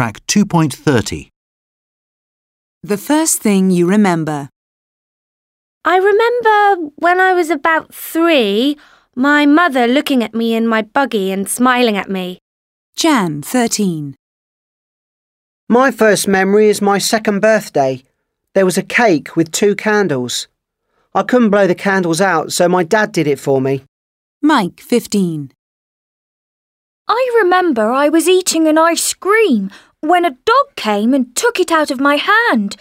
Track 2.30. The first thing you remember. I remember when I was about three, my mother looking at me in my buggy and smiling at me. Jan, 13. My first memory is my second birthday. There was a cake with two candles. I couldn't blow the candles out, so my dad did it for me. Mike, 15. I remember I was eating an ice cream when a dog came and took it out of my hand.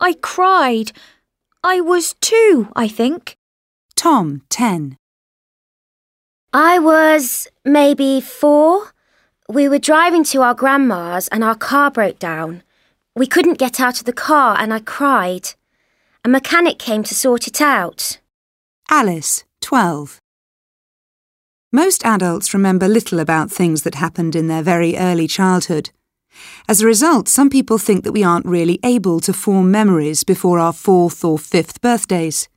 I cried. I was two, I think. Tom, 10. I was maybe four. We were driving to our grandma's and our car broke down. We couldn't get out of the car and I cried. A mechanic came to sort it out. Alice, 12. Most adults remember little about things that happened in their very early childhood. As a result, some people think that we aren't really able to form memories before our fourth or fifth birthdays.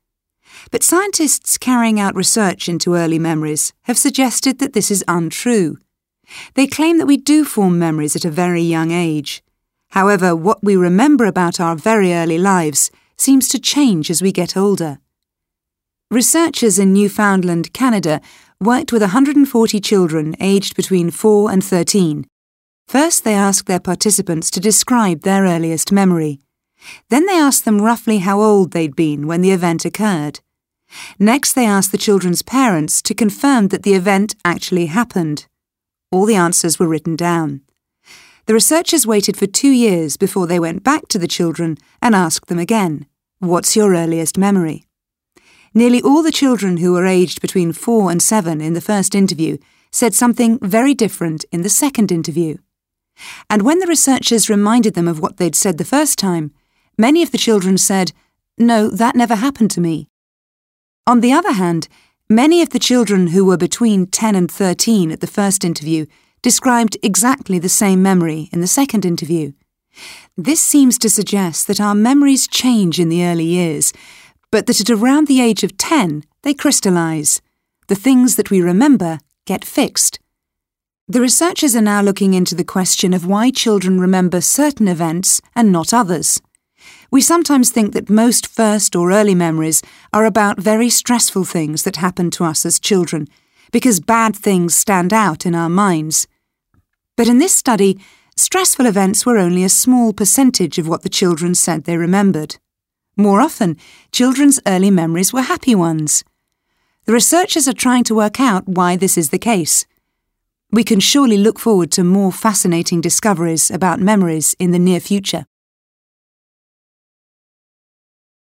But scientists carrying out research into early memories have suggested that this is untrue. They claim that we do form memories at a very young age. However, what we remember about our very early lives seems to change as we get older. Researchers in Newfoundland, Canada, worked with 140 children aged between 4 and 13. First, they asked their participants to describe their earliest memory. Then they asked them roughly how old they'd been when the event occurred. Next, they asked the children's parents to confirm that the event actually happened. All the answers were written down. The researchers waited for two years before they went back to the children and asked them again, What's your earliest memory? Nearly all the children who were aged between four and seven in the first interview said something very different in the second interview. And when the researchers reminded them of what they'd said the first time, many of the children said, No, that never happened to me. On the other hand, many of the children who were between 10 and 13 at the first interview described exactly the same memory in the second interview. This seems to suggest that our memories change in the early years, but that at around the age of 10, they crystallise. The things that we remember get fixed. The researchers are now looking into the question of why children remember certain events and not others. We sometimes think that most first or early memories are about very stressful things that happened to us as children, because bad things stand out in our minds. But in this study, stressful events were only a small percentage of what the children said they remembered. More often, children's early memories were happy ones. The researchers are trying to work out why this is the case. We can surely look forward to more fascinating discoveries about memories in the near future.